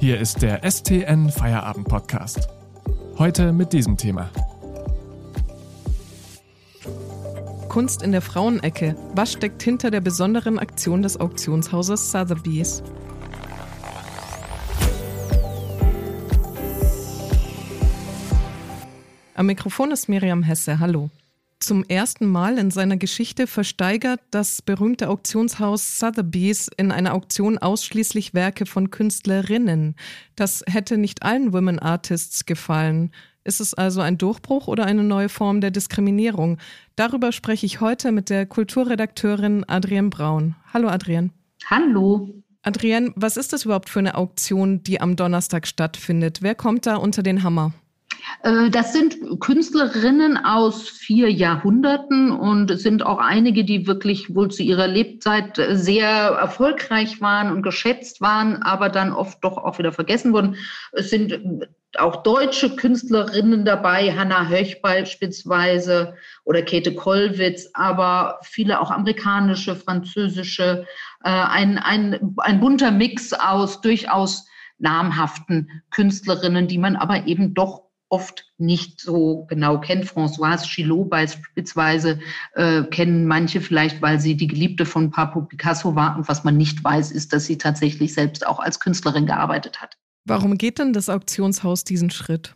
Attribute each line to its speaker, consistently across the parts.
Speaker 1: Hier ist der STN Feierabend Podcast. Heute mit diesem Thema.
Speaker 2: Kunst in der Frauenecke. Was steckt hinter der besonderen Aktion des Auktionshauses Sotheby's? Am Mikrofon ist Miriam Hesse. Hallo. Zum ersten Mal in seiner Geschichte versteigert das berühmte Auktionshaus Sotheby's in einer Auktion ausschließlich Werke von Künstlerinnen. Das hätte nicht allen Women Artists gefallen. Ist es also ein Durchbruch oder eine neue Form der Diskriminierung? Darüber spreche ich heute mit der Kulturredakteurin Adrienne Braun. Hallo Adrienne.
Speaker 3: Hallo.
Speaker 2: Adrienne, was ist das überhaupt für eine Auktion, die am Donnerstag stattfindet? Wer kommt da unter den Hammer?
Speaker 3: Äh, das sind Künstlerinnen aus vier Jahrhunderten und es sind auch einige, die wirklich wohl zu ihrer Lebzeit sehr erfolgreich waren und geschätzt waren, aber dann oft doch auch wieder vergessen wurden. Es sind auch deutsche Künstlerinnen dabei, Hannah Höch beispielsweise oder Käthe Kollwitz, aber viele auch amerikanische, französische, äh, ein, ein, ein bunter Mix aus durchaus namhaften Künstlerinnen, die man aber eben doch oft nicht so genau kennt. Françoise Chillot beispielsweise äh, kennen manche vielleicht, weil sie die Geliebte von Pablo Picasso war. Und was man nicht weiß, ist, dass sie tatsächlich selbst auch als Künstlerin gearbeitet hat.
Speaker 2: Warum geht denn das Auktionshaus diesen Schritt?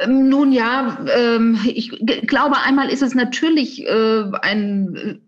Speaker 3: Ähm, nun ja, ähm, ich glaube, einmal ist es natürlich äh, ein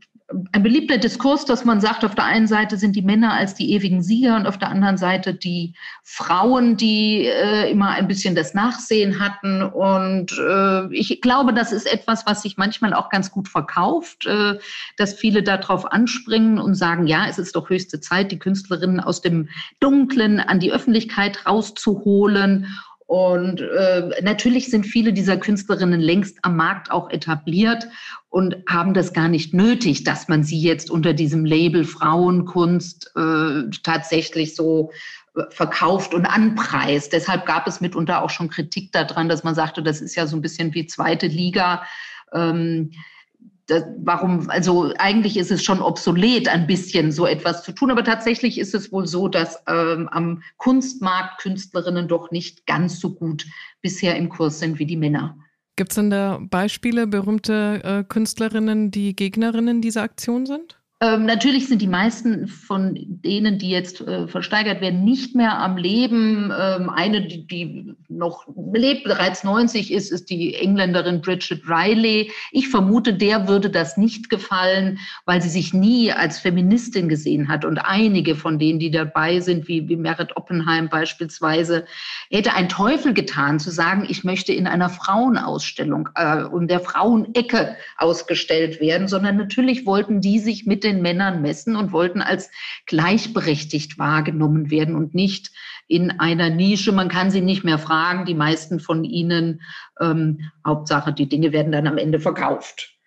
Speaker 3: ein beliebter Diskurs, dass man sagt, auf der einen Seite sind die Männer als die ewigen Sieger und auf der anderen Seite die Frauen, die äh, immer ein bisschen das Nachsehen hatten. Und äh, ich glaube, das ist etwas, was sich manchmal auch ganz gut verkauft, äh, dass viele darauf anspringen und sagen, ja, es ist doch höchste Zeit, die Künstlerinnen aus dem Dunklen an die Öffentlichkeit rauszuholen und äh, natürlich sind viele dieser Künstlerinnen längst am Markt auch etabliert und haben das gar nicht nötig, dass man sie jetzt unter diesem Label Frauenkunst äh, tatsächlich so äh, verkauft und anpreist. Deshalb gab es mitunter auch schon Kritik daran, dass man sagte, das ist ja so ein bisschen wie zweite Liga. Ähm, das, warum, also eigentlich ist es schon obsolet, ein bisschen so etwas zu tun, aber tatsächlich ist es wohl so, dass ähm, am Kunstmarkt Künstlerinnen doch nicht ganz so gut bisher im Kurs sind wie die Männer.
Speaker 2: Gibt es denn da Beispiele, berühmte äh, Künstlerinnen, die Gegnerinnen dieser Aktion sind?
Speaker 3: Ähm, natürlich sind die meisten von denen, die jetzt äh, versteigert werden, nicht mehr am Leben. Ähm, eine, die, die noch lebt, bereits 90 ist, ist die Engländerin Bridget Riley. Ich vermute, der würde das nicht gefallen, weil sie sich nie als Feministin gesehen hat. Und einige von denen, die dabei sind, wie, wie Merit Oppenheim beispielsweise, hätte ein Teufel getan, zu sagen, ich möchte in einer Frauenausstellung äh, und der Frauenecke ausgestellt werden, sondern natürlich wollten die sich mit den Männern messen und wollten als gleichberechtigt wahrgenommen werden und nicht in einer Nische. Man kann sie nicht mehr fragen. Die meisten von ihnen, ähm, Hauptsache, die Dinge werden dann am Ende verkauft.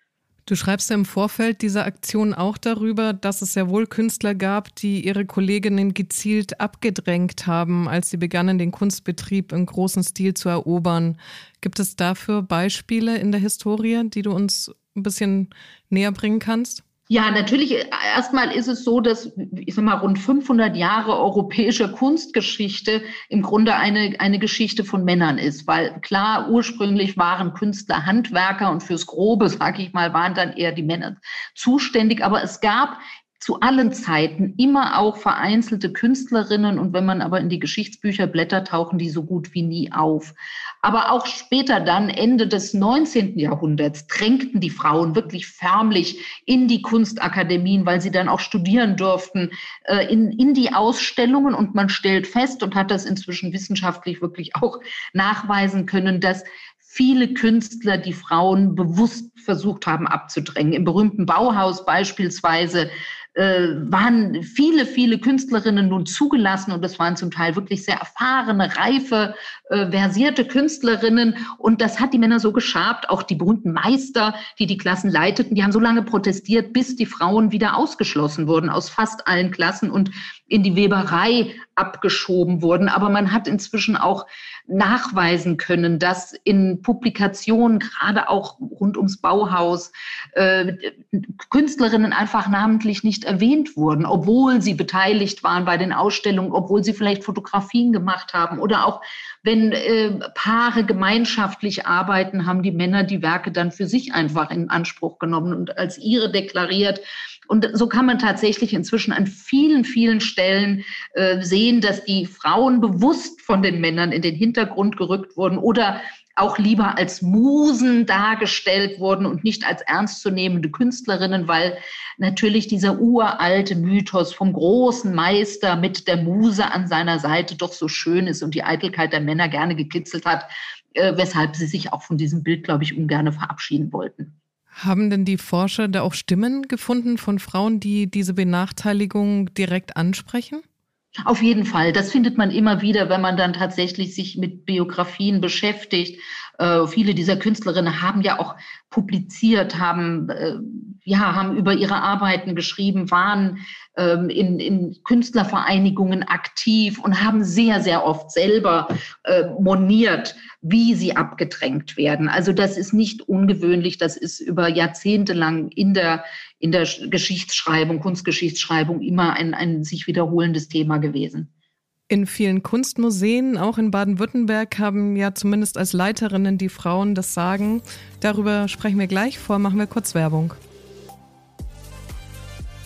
Speaker 2: Du schreibst ja im Vorfeld dieser Aktion auch darüber, dass es ja wohl Künstler gab, die ihre Kolleginnen gezielt abgedrängt haben, als sie begannen, den Kunstbetrieb im großen Stil zu erobern. Gibt es dafür Beispiele in der Historie, die du uns ein bisschen näher bringen kannst?
Speaker 3: Ja, natürlich. Äh, erstmal ist es so, dass, ich sag mal, rund 500 Jahre europäischer Kunstgeschichte im Grunde eine, eine Geschichte von Männern ist. Weil klar, ursprünglich waren Künstler Handwerker und fürs Grobe, sag ich mal, waren dann eher die Männer zuständig. Aber es gab zu allen Zeiten immer auch vereinzelte Künstlerinnen und wenn man aber in die Geschichtsbücher blättert, tauchen die so gut wie nie auf. Aber auch später dann, Ende des 19. Jahrhunderts, drängten die Frauen wirklich förmlich in die Kunstakademien, weil sie dann auch studieren durften, äh, in, in die Ausstellungen und man stellt fest und hat das inzwischen wissenschaftlich wirklich auch nachweisen können, dass viele Künstler die Frauen bewusst versucht haben abzudrängen. Im berühmten Bauhaus beispielsweise waren viele, viele Künstlerinnen nun zugelassen und das waren zum Teil wirklich sehr erfahrene, reife, äh, versierte Künstlerinnen und das hat die Männer so geschabt, auch die berühmten Meister, die die Klassen leiteten, die haben so lange protestiert, bis die Frauen wieder ausgeschlossen wurden aus fast allen Klassen und in die Weberei abgeschoben wurden. Aber man hat inzwischen auch nachweisen können, dass in Publikationen, gerade auch rund ums Bauhaus, äh, Künstlerinnen einfach namentlich nicht erwähnt wurden, obwohl sie beteiligt waren bei den Ausstellungen, obwohl sie vielleicht Fotografien gemacht haben oder auch wenn äh, Paare gemeinschaftlich arbeiten, haben die Männer die Werke dann für sich einfach in Anspruch genommen und als ihre deklariert. Und so kann man tatsächlich inzwischen an vielen, vielen Stellen äh, sehen, dass die Frauen bewusst von den Männern in den Hintergrund gerückt wurden oder auch lieber als Musen dargestellt wurden und nicht als ernstzunehmende Künstlerinnen, weil natürlich dieser uralte Mythos vom großen Meister mit der Muse an seiner Seite doch so schön ist und die Eitelkeit der Männer gerne gekitzelt hat, äh, weshalb sie sich auch von diesem Bild, glaube ich, ungern verabschieden wollten.
Speaker 2: Haben denn die Forscher da auch Stimmen gefunden von Frauen, die diese Benachteiligung direkt ansprechen?
Speaker 3: Auf jeden Fall. Das findet man immer wieder, wenn man dann tatsächlich sich mit Biografien beschäftigt. Äh, viele dieser Künstlerinnen haben ja auch publiziert, haben, äh, ja, haben über ihre Arbeiten geschrieben, waren ähm, in, in Künstlervereinigungen aktiv und haben sehr, sehr oft selber äh, moniert, wie sie abgedrängt werden. Also das ist nicht ungewöhnlich, das ist über Jahrzehnte lang in der, in der Geschichtsschreibung, Kunstgeschichtsschreibung immer ein, ein sich wiederholendes Thema gewesen.
Speaker 2: In vielen Kunstmuseen, auch in Baden-Württemberg, haben ja zumindest als Leiterinnen die Frauen das Sagen. Darüber sprechen wir gleich vor, machen wir kurz Werbung.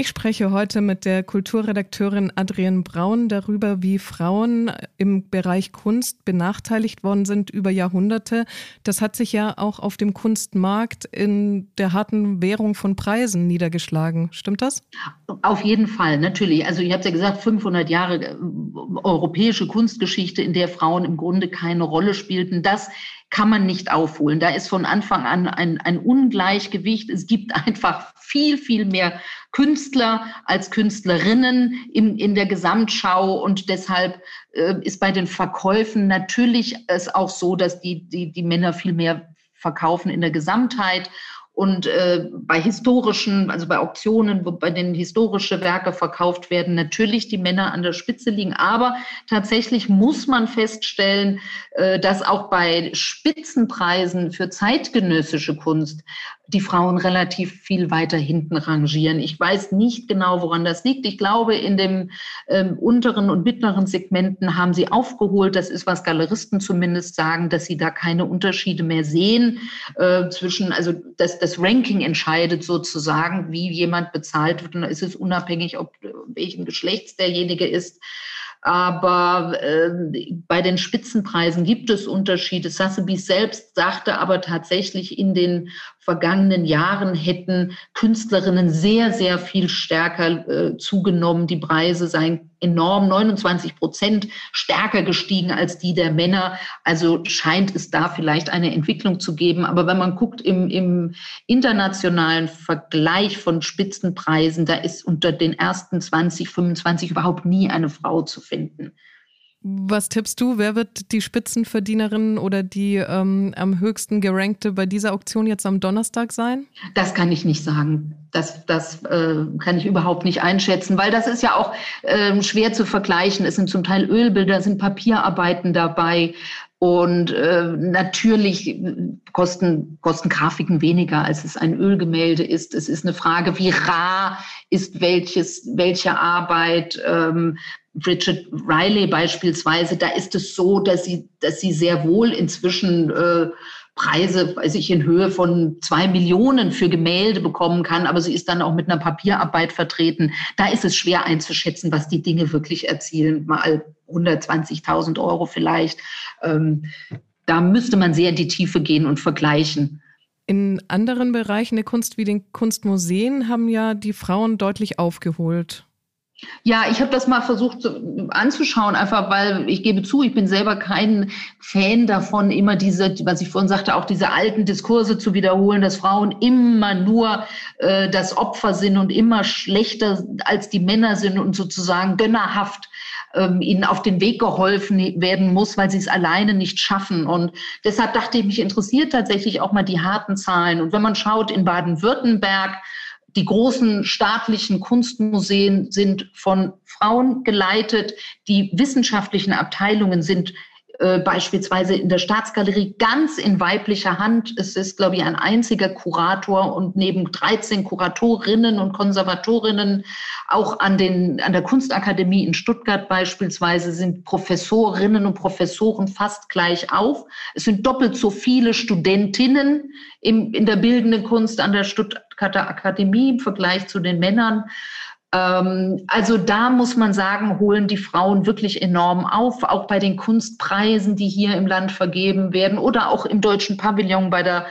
Speaker 2: Ich spreche heute mit der Kulturredakteurin Adrienne Braun darüber, wie Frauen im Bereich Kunst benachteiligt worden sind über Jahrhunderte. Das hat sich ja auch auf dem Kunstmarkt in der harten Währung von Preisen niedergeschlagen. Stimmt das?
Speaker 3: Auf jeden Fall, natürlich. Also ich habe ja gesagt, 500 Jahre äh, europäische Kunstgeschichte, in der Frauen im Grunde keine Rolle spielten. Das kann man nicht aufholen. Da ist von Anfang an ein, ein Ungleichgewicht. Es gibt einfach viel, viel mehr Künstler als Künstlerinnen in, in der Gesamtschau und deshalb äh, ist bei den Verkäufen natürlich es auch so, dass die, die, die Männer viel mehr verkaufen in der Gesamtheit und äh, bei historischen, also bei Auktionen, wo bei denen historische Werke verkauft werden, natürlich die Männer an der Spitze liegen. Aber tatsächlich muss man feststellen, äh, dass auch bei Spitzenpreisen für zeitgenössische Kunst die Frauen relativ viel weiter hinten rangieren. Ich weiß nicht genau, woran das liegt. Ich glaube, in dem ähm, unteren und mittleren Segmenten haben sie aufgeholt. Das ist, was Galeristen zumindest sagen, dass sie da keine Unterschiede mehr sehen äh, zwischen, also das, das Ranking entscheidet sozusagen, wie jemand bezahlt wird. Und da ist es unabhängig, ob welchen Geschlechts derjenige ist. Aber äh, bei den Spitzenpreisen gibt es Unterschiede. Sotheby's selbst sagte aber tatsächlich in den vergangenen Jahren hätten Künstlerinnen sehr, sehr viel stärker äh, zugenommen. Die Preise seien enorm, 29 Prozent stärker gestiegen als die der Männer. Also scheint es da vielleicht eine Entwicklung zu geben. Aber wenn man guckt im, im internationalen Vergleich von Spitzenpreisen, da ist unter den ersten 20, 25 überhaupt nie eine Frau zu finden.
Speaker 2: Was tippst du? Wer wird die Spitzenverdienerin oder die ähm, am höchsten gerankte bei dieser Auktion jetzt am Donnerstag sein?
Speaker 3: Das kann ich nicht sagen. Das, das äh, kann ich überhaupt nicht einschätzen, weil das ist ja auch äh, schwer zu vergleichen. Es sind zum Teil Ölbilder, sind Papierarbeiten dabei. Und äh, natürlich kosten, kosten Grafiken weniger, als es ein Ölgemälde ist. Es ist eine Frage, wie rar ist welches, welche Arbeit. Ähm, Bridget Riley beispielsweise, da ist es so, dass sie, dass sie sehr wohl inzwischen äh, Preise, weiß ich, in Höhe von zwei Millionen für Gemälde bekommen kann, aber sie ist dann auch mit einer Papierarbeit vertreten. Da ist es schwer einzuschätzen, was die Dinge wirklich erzielen. Mal 120.000 Euro vielleicht. Ähm, da müsste man sehr in die Tiefe gehen und vergleichen.
Speaker 2: In anderen Bereichen der Kunst wie den Kunstmuseen haben ja die Frauen deutlich aufgeholt.
Speaker 3: Ja, ich habe das mal versucht anzuschauen, einfach weil ich gebe zu, ich bin selber kein Fan davon, immer diese, was ich vorhin sagte, auch diese alten Diskurse zu wiederholen, dass Frauen immer nur äh, das Opfer sind und immer schlechter als die Männer sind und sozusagen gönnerhaft ähm, ihnen auf den Weg geholfen werden muss, weil sie es alleine nicht schaffen. Und deshalb dachte ich, mich interessiert tatsächlich auch mal die harten Zahlen. Und wenn man schaut in Baden-Württemberg, die großen staatlichen Kunstmuseen sind von Frauen geleitet. Die wissenschaftlichen Abteilungen sind äh, beispielsweise in der Staatsgalerie ganz in weiblicher Hand. Es ist, glaube ich, ein einziger Kurator und neben 13 Kuratorinnen und Konservatorinnen auch an, den, an der Kunstakademie in Stuttgart beispielsweise sind Professorinnen und Professoren fast gleich auf. Es sind doppelt so viele Studentinnen im, in der bildenden Kunst an der Stuttgarter Akademie im Vergleich zu den Männern. Ähm, also da muss man sagen, holen die Frauen wirklich enorm auf, auch bei den Kunstpreisen, die hier im Land vergeben werden oder auch im deutschen Pavillon bei der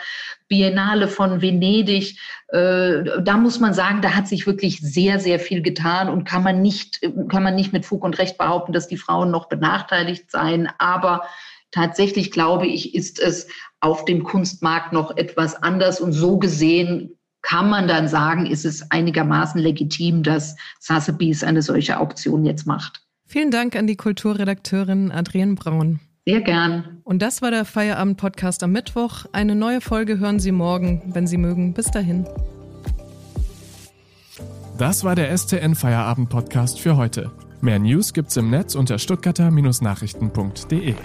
Speaker 3: Biennale von Venedig. Äh, da muss man sagen, da hat sich wirklich sehr, sehr viel getan und kann man nicht, kann man nicht mit Fug und Recht behaupten, dass die Frauen noch benachteiligt seien. Aber tatsächlich glaube ich, ist es auf dem Kunstmarkt noch etwas anders und so gesehen kann man dann sagen, ist es einigermaßen legitim, dass Sotheby's eine solche Auktion jetzt macht.
Speaker 2: Vielen Dank an die Kulturredakteurin Adrienne Braun.
Speaker 3: Sehr gern.
Speaker 2: Und das war der Feierabend-Podcast am Mittwoch. Eine neue Folge hören Sie morgen, wenn Sie mögen. Bis dahin.
Speaker 1: Das war der STN Feierabend-Podcast für heute. Mehr News gibt's im Netz unter stuttgarter-nachrichten.de.